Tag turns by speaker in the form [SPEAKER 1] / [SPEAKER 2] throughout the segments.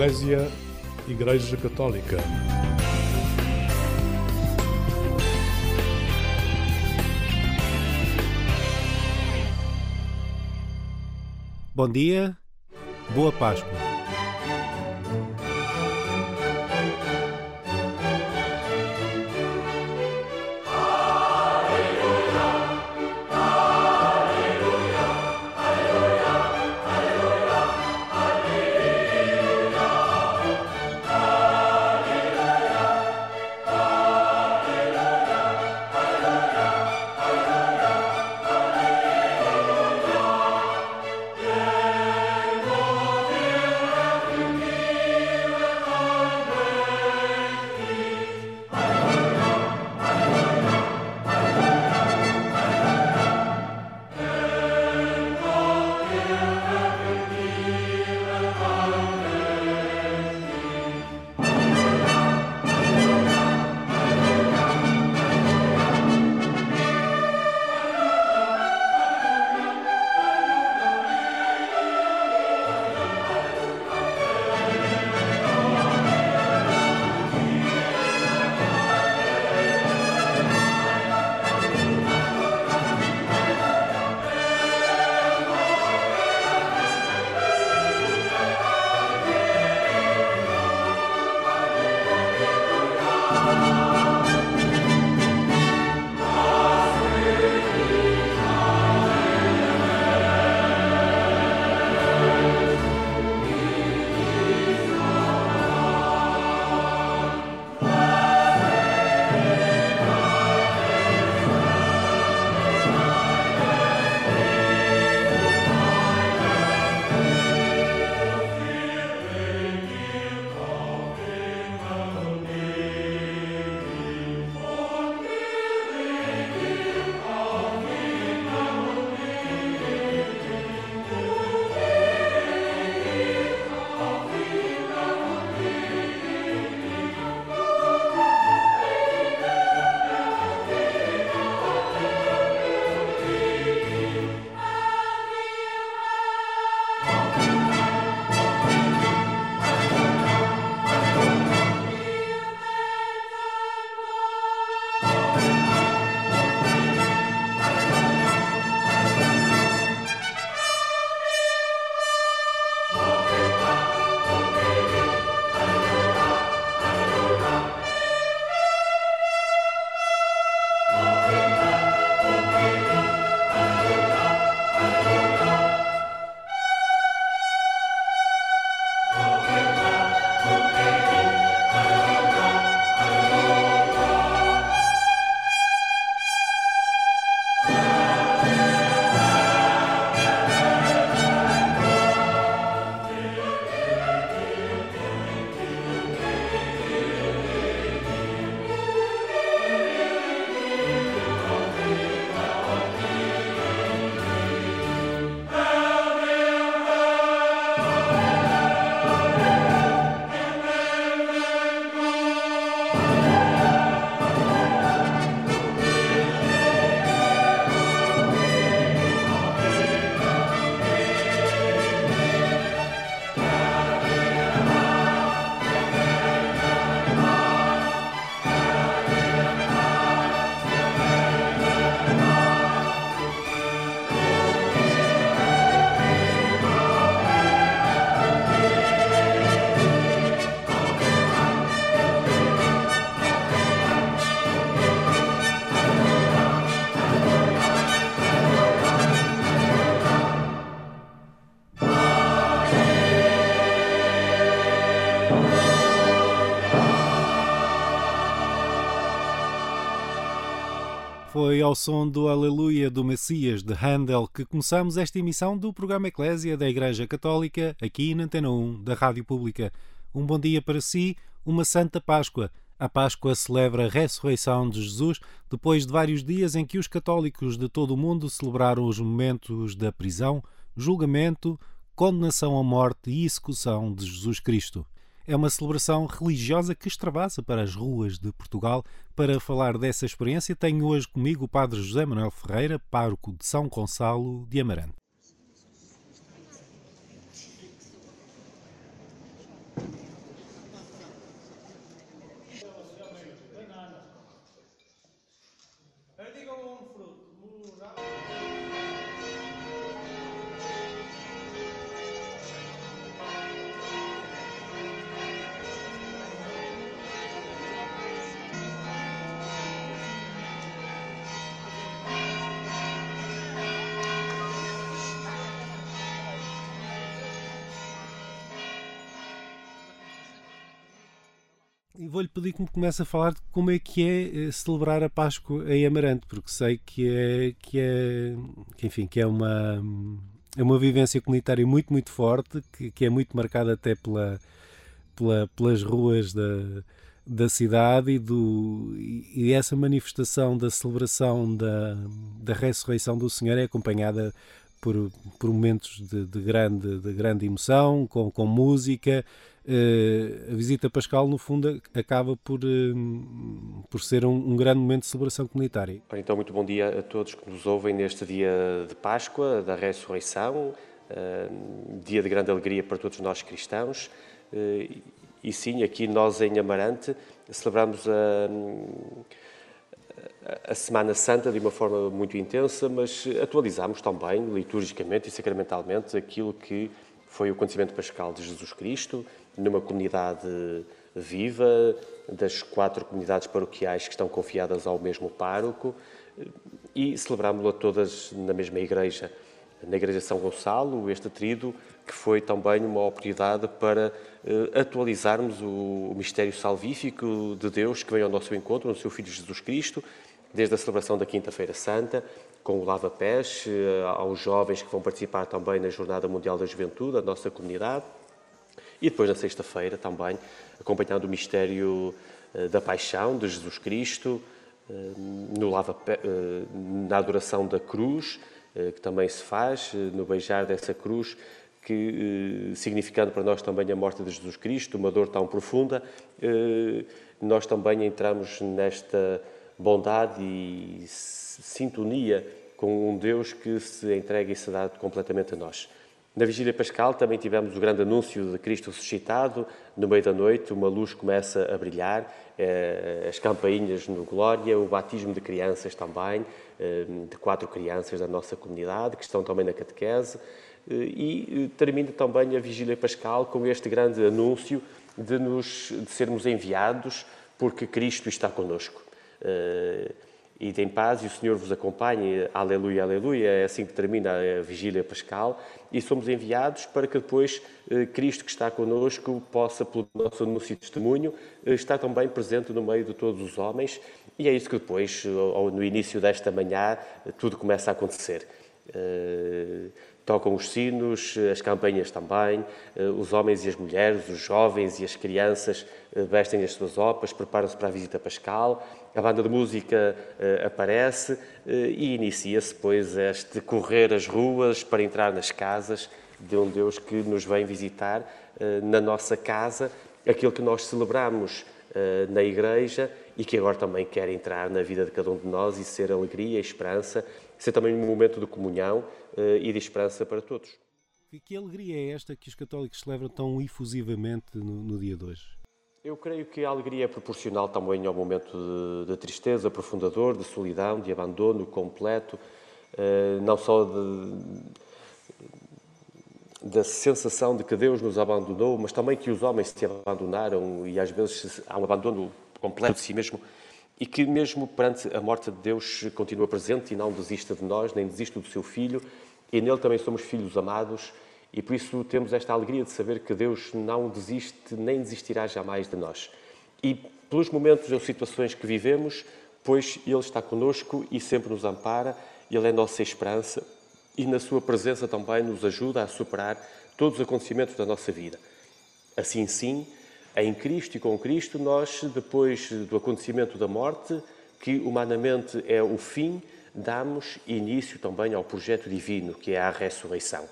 [SPEAKER 1] Eclésia Igreja Católica.
[SPEAKER 2] Bom dia, boa Páscoa. Ao som do Aleluia do Messias de Handel que começamos esta emissão do programa Eclésia da Igreja Católica, aqui na Antena 1 da Rádio Pública. Um bom dia para si, uma Santa Páscoa. A Páscoa celebra a ressurreição de Jesus depois de vários dias em que os católicos de todo o mundo celebraram os momentos da prisão, julgamento, condenação à morte e execução de Jesus Cristo. É uma celebração religiosa que extravasa para as ruas de Portugal. Para falar dessa experiência, tenho hoje comigo o Padre José Manuel Ferreira, pároco de São Gonçalo de Amarante. E vou-lhe pedir que me comece a falar de como é que é eh, celebrar a Páscoa em Amarante, porque sei que é, que é, que, enfim, que é uma, é uma vivência comunitária muito, muito forte, que, que é muito marcada até pela, pela, pelas ruas da, da cidade e, do, e essa manifestação da celebração da, da ressurreição do Senhor é acompanhada por, por momentos de, de, grande, de grande emoção, com, com música. Uh, a visita pascal, no fundo, acaba por, uh, por ser um, um, grande momento de celebração comunitária.
[SPEAKER 3] Então, muito bom dia a todos que nos ouvem neste dia de Páscoa, da ressurreição, uh, dia de grande alegria para todos nós cristãos. e sim, aqui nós em Amarante celebramos a a Semana Santa de uma forma muito intensa, mas atualizamos também, liturgicamente e sacramentalmente, aquilo que foi o acontecimento pascal de Jesus Cristo, numa comunidade viva, das quatro comunidades paroquiais que estão confiadas ao mesmo pároco, e celebramos-lo todas na mesma igreja. Na Igreja São Gonçalo, este trido, que foi também uma oportunidade para uh, atualizarmos o, o mistério salvífico de Deus que veio ao nosso encontro, no seu Filho Jesus Cristo, desde a celebração da Quinta-feira Santa, com o Lava Pés, eh, aos jovens que vão participar também na Jornada Mundial da Juventude, da nossa comunidade, e depois na sexta-feira também, acompanhando o mistério eh, da paixão de Jesus Cristo, eh, no lava, na adoração da cruz, que também se faz, no beijar dessa cruz, que significando para nós também a morte de Jesus Cristo, uma dor tão profunda, nós também entramos nesta bondade e sintonia com um Deus que se entrega e se dá completamente a nós. Na Vigília Pascal também tivemos o grande anúncio de Cristo ressuscitado. No meio da noite, uma luz começa a brilhar, eh, as campainhas no Glória, o batismo de crianças também, eh, de quatro crianças da nossa comunidade, que estão também na catequese. Eh, e termina também a Vigília Pascal com este grande anúncio de, nos, de sermos enviados porque Cristo está conosco. Uh, em paz e o Senhor vos acompanhe. Aleluia, aleluia. É assim que termina a vigília pascal. E somos enviados para que depois uh, Cristo, que está conosco, possa, pelo nosso anúncio e testemunho, uh, estar também presente no meio de todos os homens. E é isso que depois, no início desta manhã, tudo começa a acontecer tocam os sinos, as campanhas também, eh, os homens e as mulheres, os jovens e as crianças eh, vestem as suas opas, preparam-se para a visita pascal, a banda de música eh, aparece e inicia-se, pois, este correr as ruas para entrar nas casas de um Deus que nos vem visitar na nossa casa, aquilo que nós celebramos na igreja e que agora também quer entrar na vida de cada um de nós e ser alegria, esperança, ser também um momento de comunhão uh, e de esperança para todos.
[SPEAKER 2] Que alegria é esta que os católicos celebram tão efusivamente no, no dia de hoje?
[SPEAKER 3] Eu creio que a alegria é proporcional também ao momento de, tristeza aprofundador, de solidão, de abandono completo, uh, não só de, da sensação de que Deus nos abandonou, mas também que os homens se abandonaram e às vezes há um abandono completo de si mesmo e que, mesmo perante a morte de Deus, continua presente e não desista de nós, nem desiste do seu Filho, e nele também somos filhos amados, e por isso temos esta alegria de saber que Deus não desiste nem desistirá jamais de nós. E pelos momentos ou situações que vivemos, pois Ele está conosco e sempre nos ampara, Ele é nossa esperança e na Sua presença também nos ajuda a superar todos os acontecimentos da nossa vida. Assim, sim, em Cristo e com Cristo, nós, depois do acontecimento da morte, que humanamente é o fim, damos início também ao projeto divino, que é a ressurreição.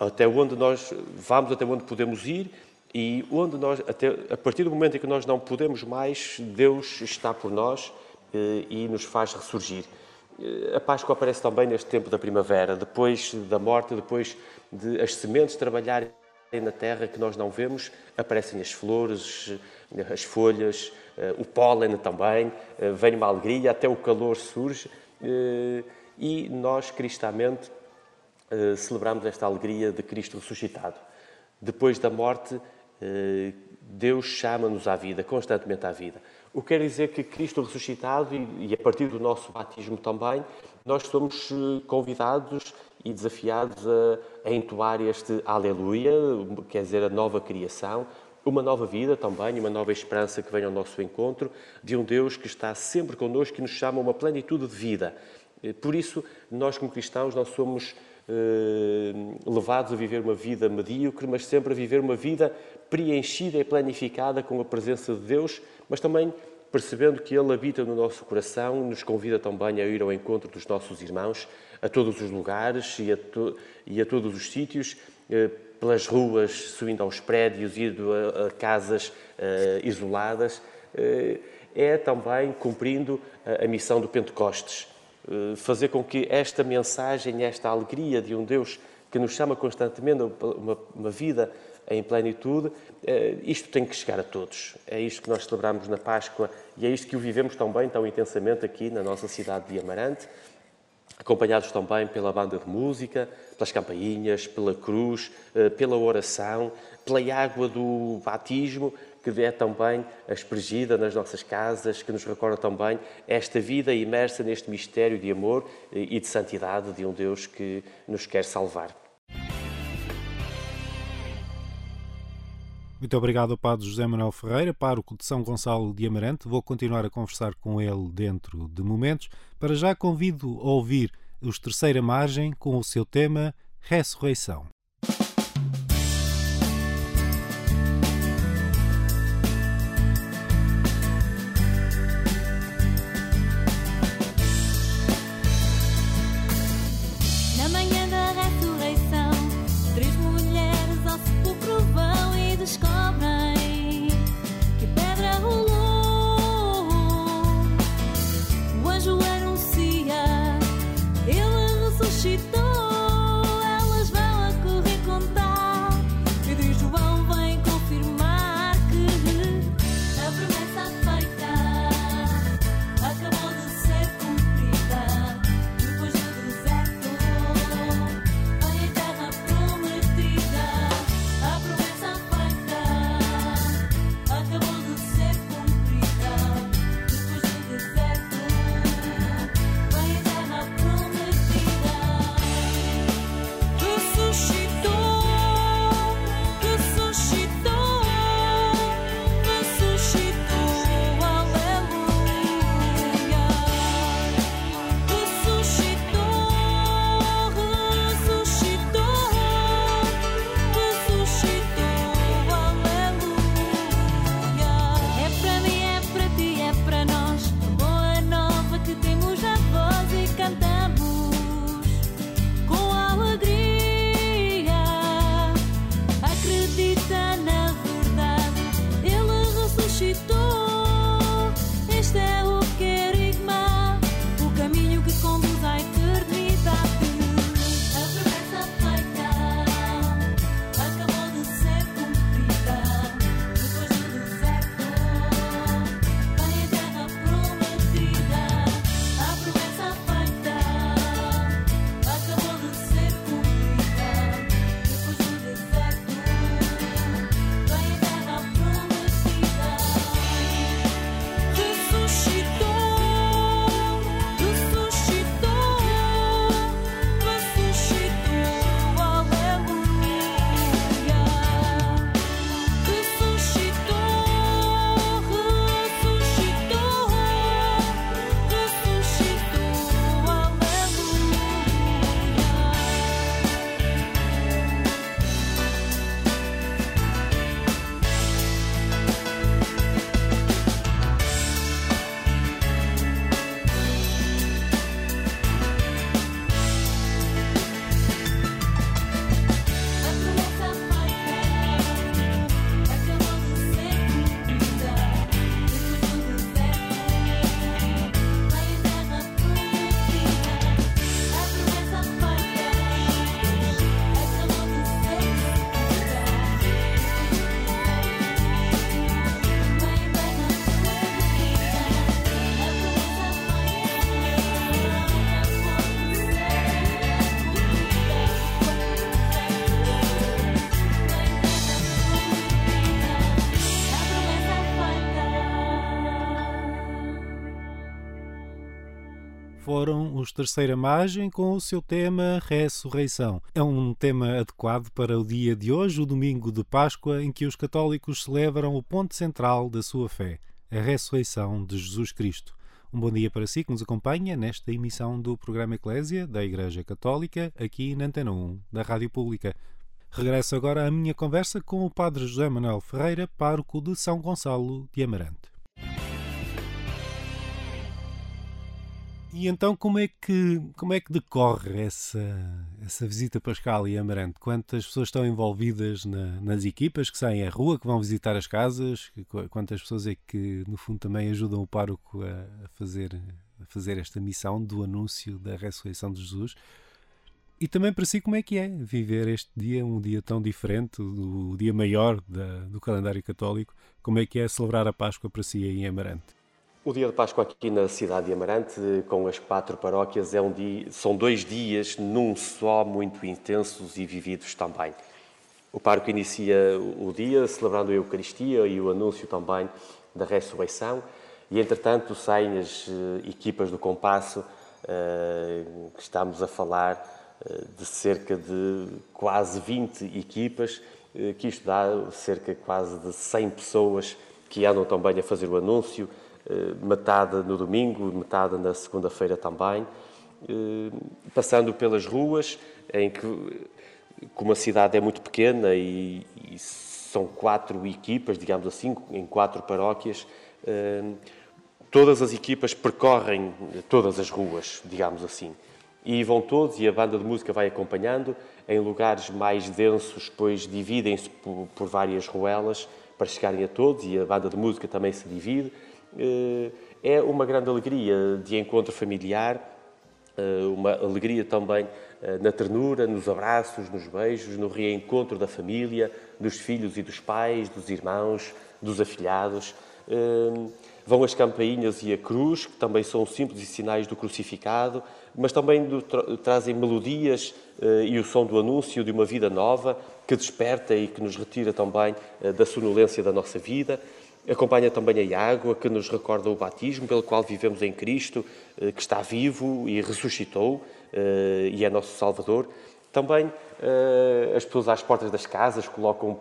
[SPEAKER 3] Até onde nós vamos, até onde podemos ir e onde nós, até, a partir do momento em que nós não podemos mais, Deus está por nós eh, e nos faz ressurgir. Eh, a Páscoa aparece também neste tempo da primavera, depois da morte, depois de as sementes trabalharem na terra que nós não vemos, aparecem as flores, as folhas, eh, o pólen também, eh, vem uma alegria, até o calor surge eh, e nós, cristamente, celebramos esta alegria de Cristo ressuscitado. Depois da morte, Deus chama-nos à vida, constantemente à vida. O que quer dizer que Cristo ressuscitado, e a partir do nosso batismo também, nós somos convidados e desafiados a, a entoar este Aleluia, quer dizer, a nova criação, uma nova vida também, uma nova esperança que vem ao nosso encontro, de um Deus que está sempre connosco e nos chama a uma plenitude de vida. Por isso, nós como cristãos não somos eh, levados a viver uma vida medíocre, mas sempre a viver uma vida preenchida e planificada com a presença de Deus, mas também percebendo que Ele habita no nosso coração, nos convida também a ir ao encontro dos nossos irmãos, a todos os lugares e a, to e a todos os sítios, eh, pelas ruas, subindo aos prédios, indo a, a casas eh, isoladas, eh, é também cumprindo a, a missão do Pentecostes. eh, fazer com que esta mensagem, esta alegria de um Deus que nos chama constantemente a uma, uma vida em plenitude, eh, isto tem que chegar a todos. É isto que nós celebramos na Páscoa e é isto que o vivemos tão bem, tão intensamente aqui na nossa cidade de Amarante, acompanhados também pela banda de música, pelas campainhas, pela cruz, eh, pela oração, pela água do batismo, que é também aspergida nas nossas casas, que nos recorda também esta vida imersa neste mistério de amor e de santidade de um Deus que nos quer salvar.
[SPEAKER 2] Muito obrigado ao Padre José Manuel Ferreira, pároco de São Gonçalo de Amarante. Vou continuar a conversar com ele dentro de momentos. Para já convido a ouvir os Terceira Margem com o seu tema Ressurreição. Foram os Terceira Margem com o seu tema Ressurreição. É um tema adequado para o dia de hoje, o domingo de Páscoa, em que os católicos celebram o ponto central da sua fé, a ressurreição de Jesus Cristo. Um bom dia para si que nos acompanha nesta emissão do programa Eclésia da Igreja Católica, aqui na Antena 1 da Rádio Pública. Regresso agora à minha conversa com o Padre José Manuel Ferreira, pároco de São Gonçalo de Amarante. E então como é que, como é que decorre essa, essa visita pascal e Amarante? Quantas pessoas estão envolvidas na, nas equipas que saem à rua, que vão visitar as casas? Quantas pessoas é que, no fundo, também ajudam o pároco a, a fazer, a fazer esta missão do anúncio da ressurreição de Jesus? E também para si, como é que é viver este dia, um dia tão diferente, do dia maior da, do calendário católico? Como é que é celebrar a Páscoa para si em Amarante?
[SPEAKER 3] O dia de Páscoa aqui na cidade de Amarante, com as quatro paróquias, é um dia, são dois dias num só, muito intensos e vividos também. O pároco inicia o dia celebrando a Eucaristia e o anúncio também da ressurreição, e entretanto saem as eh, equipas do compasso, eh, que estamos a falar eh, de cerca de quase 20 equipas, que isto dá cerca quase de 100 pessoas que andam também a fazer o anúncio, metade no domingo, metade na segunda-feira também, eh, passando pelas ruas, em que, como a cidade é muito pequena e, e são quatro equipas, digamos assim, em quatro paróquias, eh, todas as equipas percorrem todas as ruas, digamos assim. E vão todos, e a banda de música vai acompanhando, em lugares mais densos, pois dividem-se por, várias ruelas para chegarem a todos, e a banda de música também se divide eh, é uma grande alegria de encontro familiar, eh, uma alegria também eh, na ternura, nos abraços, nos beijos, no reencontro da família, dos filhos e dos pais, dos irmãos, dos afilhados. Vão as campainhas e a cruz, que também são símbolos e sinais do crucificado, mas também trazem melodias e o som do anúncio de uma vida nova que desperta e que nos retira também da sonolência da nossa vida. Acompanha também a água que nos recorda o batismo pelo qual vivemos em Cristo, eh, que está vivo e ressuscitou eh, e é nosso Salvador. Também eh, as pessoas às portas das casas colocam,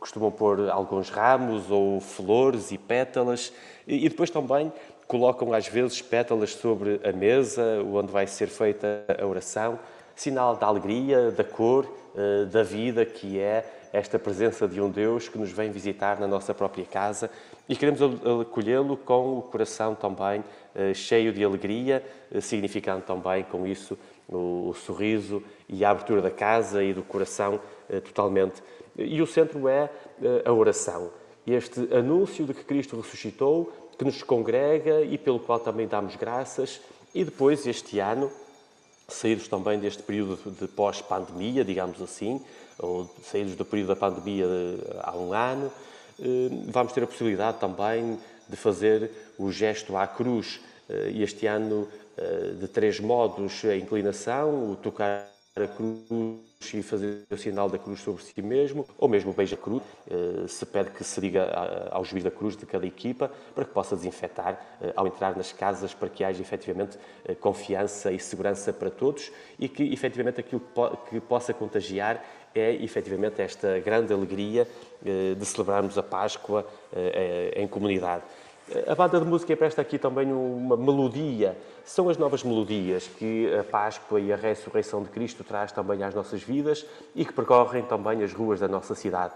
[SPEAKER 3] costumam pôr alguns ramos ou flores e pétalas e depois também colocam às vezes pétalas sobre a mesa onde vai ser feita a oração, sinal da alegria, da cor, da vida que é esta presença de um Deus que nos vem visitar na nossa própria casa e queremos acolhê-lo com o coração também eh, cheio de alegria, eh, significando também com isso o sorriso e a abertura da casa e do coração eh, totalmente. E o centro é a oração. Este anúncio de que Cristo ressuscitou, que nos congrega e pelo qual também damos graças. E depois, este ano, saídos também deste período de pós-pandemia, digamos assim, ou saídos do período da pandemia há um ano, eh, vamos ter a possibilidade também de fazer o gesto à cruz. Eh, este ano, eh, de três modos: a inclinação, o tocar a cruz e fazer o sinal da cruz sobre si mesmo, ou mesmo o beija-cruz, se pede que se diga ao juiz da cruz de cada equipa, para que possa desinfetar ao entrar nas casas, para que haja efetivamente confiança e segurança para todos e que efetivamente aquilo que possa contagiar é efetivamente esta grande alegria eh, de celebrarmos a Páscoa eh, eh, em comunidade. A banda de música presta aqui também uma melodia. São as novas melodias que a Páscoa e a ressurreição de Cristo traz também às nossas vidas e que percorrem também as ruas da nossa cidade.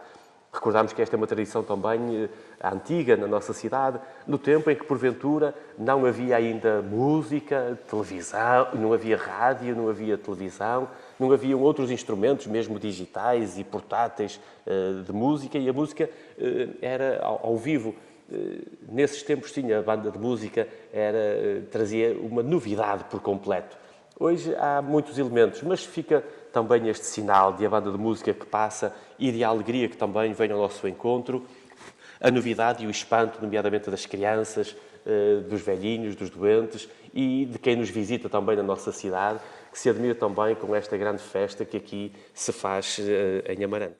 [SPEAKER 3] Recordamos que esta é uma tradição também antiga na nossa cidade, no tempo em que, porventura, não havia ainda música, televisão, não havia rádio, não havia televisão, não haviam outros instrumentos, mesmo digitais e portáteis, eh, de música, e a música eh, era ao vivo. Eh, nesses tempos, sim, a banda de música era, trazia uma novidade por completo. Hoje há muitos elementos, mas fica também este sinal de a banda de música que passa e de alegria que também vem ao nosso encontro, a novidade e o espanto, nomeadamente das crianças, dos velhinhos, dos doentes e de quem nos visita também na nossa cidade que se admira também com esta grande festa que aqui se faz eh, em Amarante.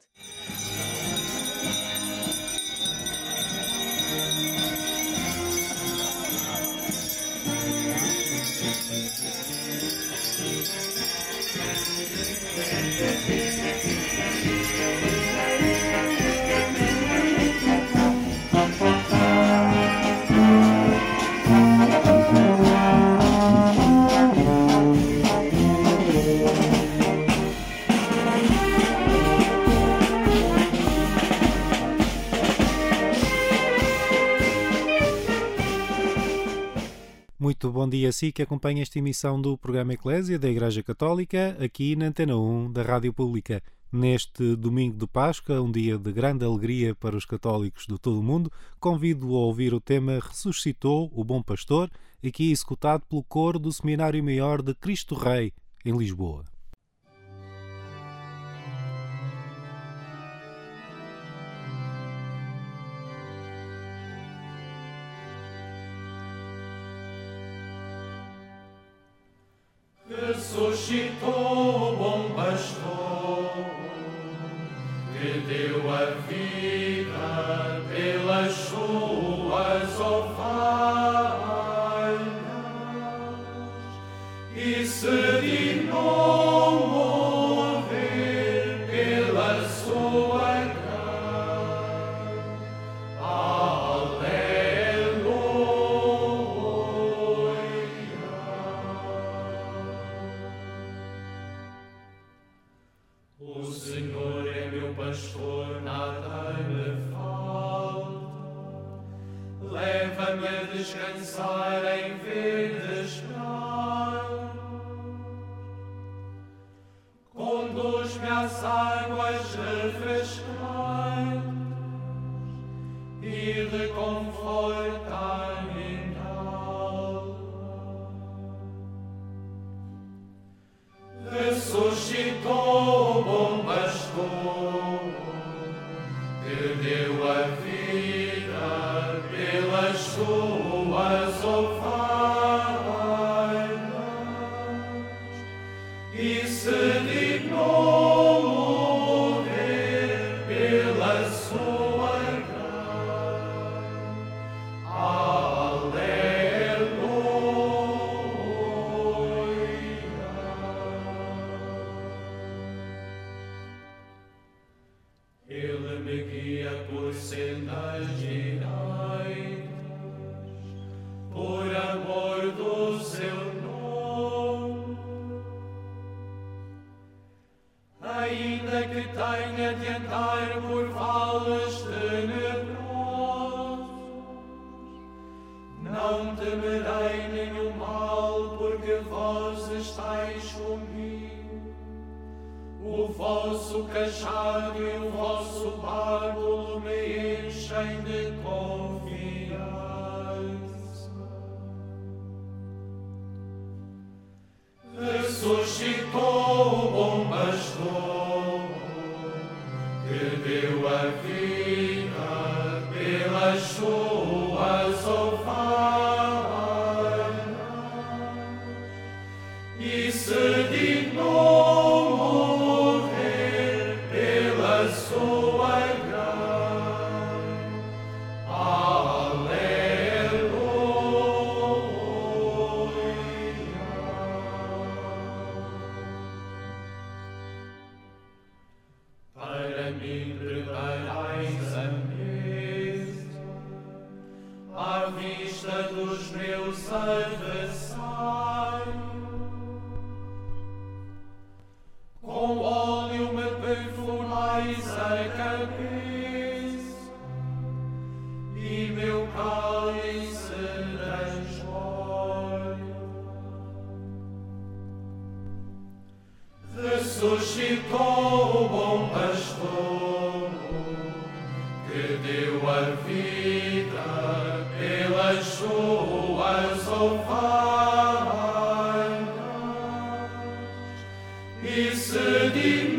[SPEAKER 2] Muito bom dia a si que acompanha esta emissão do programa Eclésia da Igreja Católica, aqui na Antena 1 da Rádio Pública. Neste domingo de Páscoa, um dia de grande alegria para os católicos de todo o mundo, convido-o a ouvir o tema Ressuscitou o Bom Pastor, aqui executado pelo coro do Seminário Maior de Cristo Rei, em Lisboa.
[SPEAKER 4] te Senhor é meu pastor, nada me falta. Leva-me a descansar em verdes Isse dignor
[SPEAKER 2] Wisse die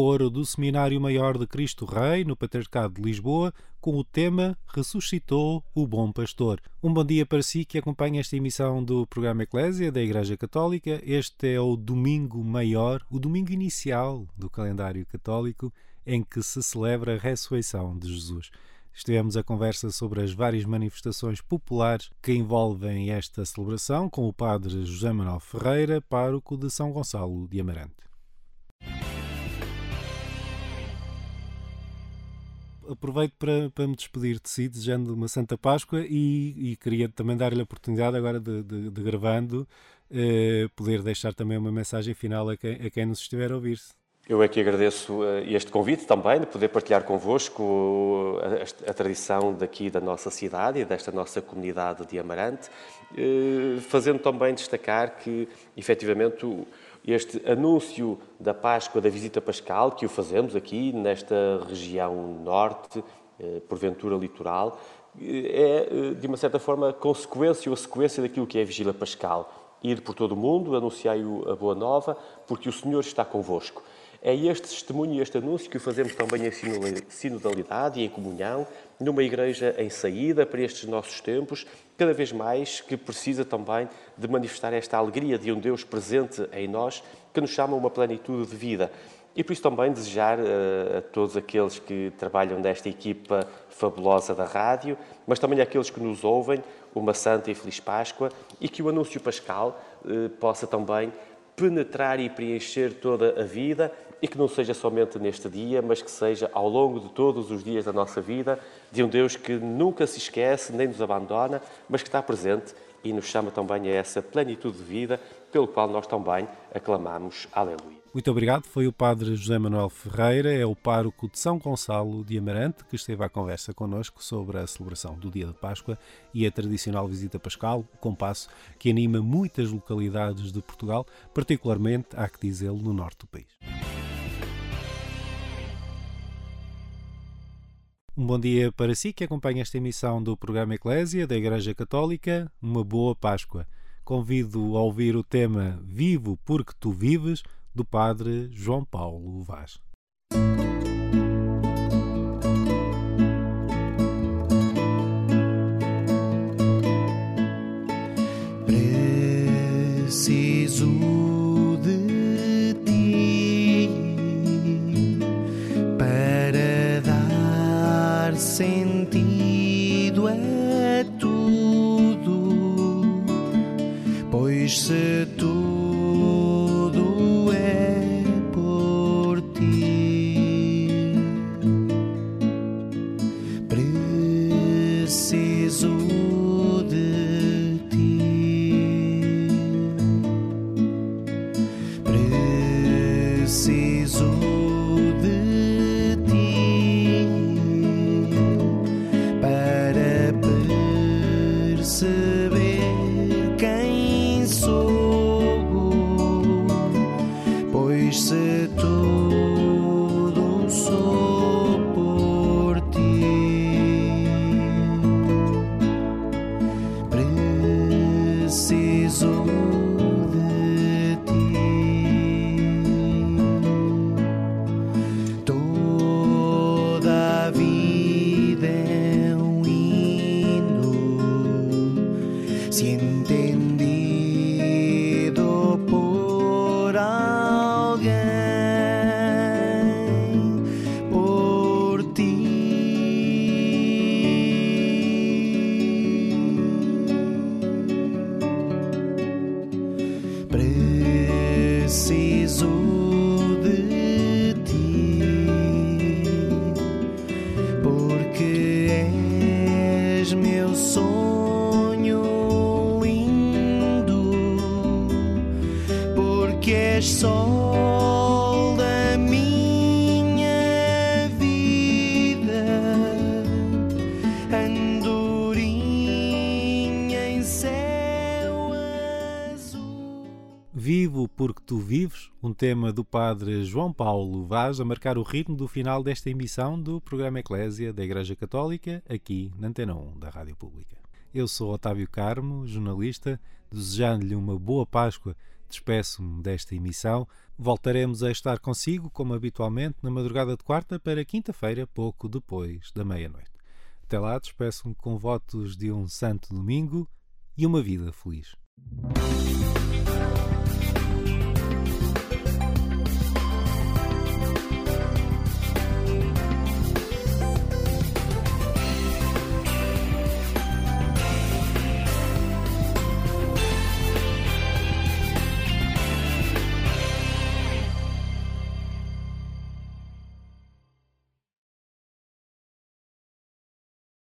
[SPEAKER 2] coro do Seminário Maior de Cristo Rei, no Patriarcado de Lisboa, com o tema Ressuscitou o Bom Pastor. Um bom dia para si que acompanha esta emissão do programa Eclésia da Igreja Católica. Este é o domingo maior, o domingo inicial do calendário católico, em que se celebra a ressurreição de Jesus. Estivemos a conversa sobre as várias manifestações populares que envolvem esta celebração com o padre José Manuel Ferreira, pároco de São Gonçalo de Amarante. Aproveito para, para me despedir de si, desejando uma Santa Páscoa e, e queria também dar-lhe a oportunidade agora de, de, de gravando, eh, poder deixar também uma mensagem final a quem, a quem nos estiver a ouvir-se.
[SPEAKER 3] Eu é que agradeço eh, este convite também, de poder partilhar convosco a, a, tradição daqui da nossa cidade e desta nossa comunidade de Amarante, eh, fazendo também destacar que, efetivamente, este anúncio da Páscoa, da visita pascal, que o fazemos aqui nesta região norte, eh, porventura litoral, é, de uma certa forma, consequência ou a sequência daquilo que é a vigília pascal. Ir por todo o mundo, anunciai a boa nova, porque o Senhor está convosco. É este testemunho e este anúncio que o fazemos também em sinodalidade e em comunhão, numa igreja em saída para estes nossos tempos, cada vez mais que precisa também de manifestar esta alegria de um Deus presente em nós, que nos chama a uma plenitude de vida. E por isso também desejar uh, a todos aqueles que trabalham nesta equipa fabulosa da rádio, mas também àqueles que nos ouvem, uma santa e feliz Páscoa e que o anúncio pascal uh, possa também penetrar e preencher toda a vida e que não seja somente neste dia, mas que seja ao longo de todos os dias da nossa vida, de um Deus que nunca se esquece nem nos abandona, mas que está presente e nos chama também a essa plenitude de vida, pelo qual nós também aclamamos Aleluia.
[SPEAKER 2] Muito obrigado. Foi o Padre José Manuel Ferreira, é o pároco de São Gonçalo de Amarante, que esteve à conversa connosco sobre a celebração do dia de Páscoa e a tradicional visita pascal, o compasso que anima muitas localidades de Portugal, particularmente, há que dizê-lo, no norte do país. Um bom dia para si que acompanha esta emissão do programa Eclésia da Igreja Católica. Uma boa Páscoa. Convido a ouvir o tema Vivo porque tu vives, do Padre João Paulo Vaz. Vivo porque tu vives, um tema do padre João Paulo Vaz a marcar o ritmo do final desta emissão do programa Eclésia da Igreja Católica, aqui na Antena 1 da Rádio Pública. Eu sou Otávio Carmo, jornalista, desejando-lhe uma boa Páscoa, despeço-me desta emissão. Voltaremos a estar consigo, como habitualmente, na madrugada de quarta para quinta-feira, pouco depois da meia-noite. Até lá, despeço-me com votos de um santo domingo e uma vida feliz.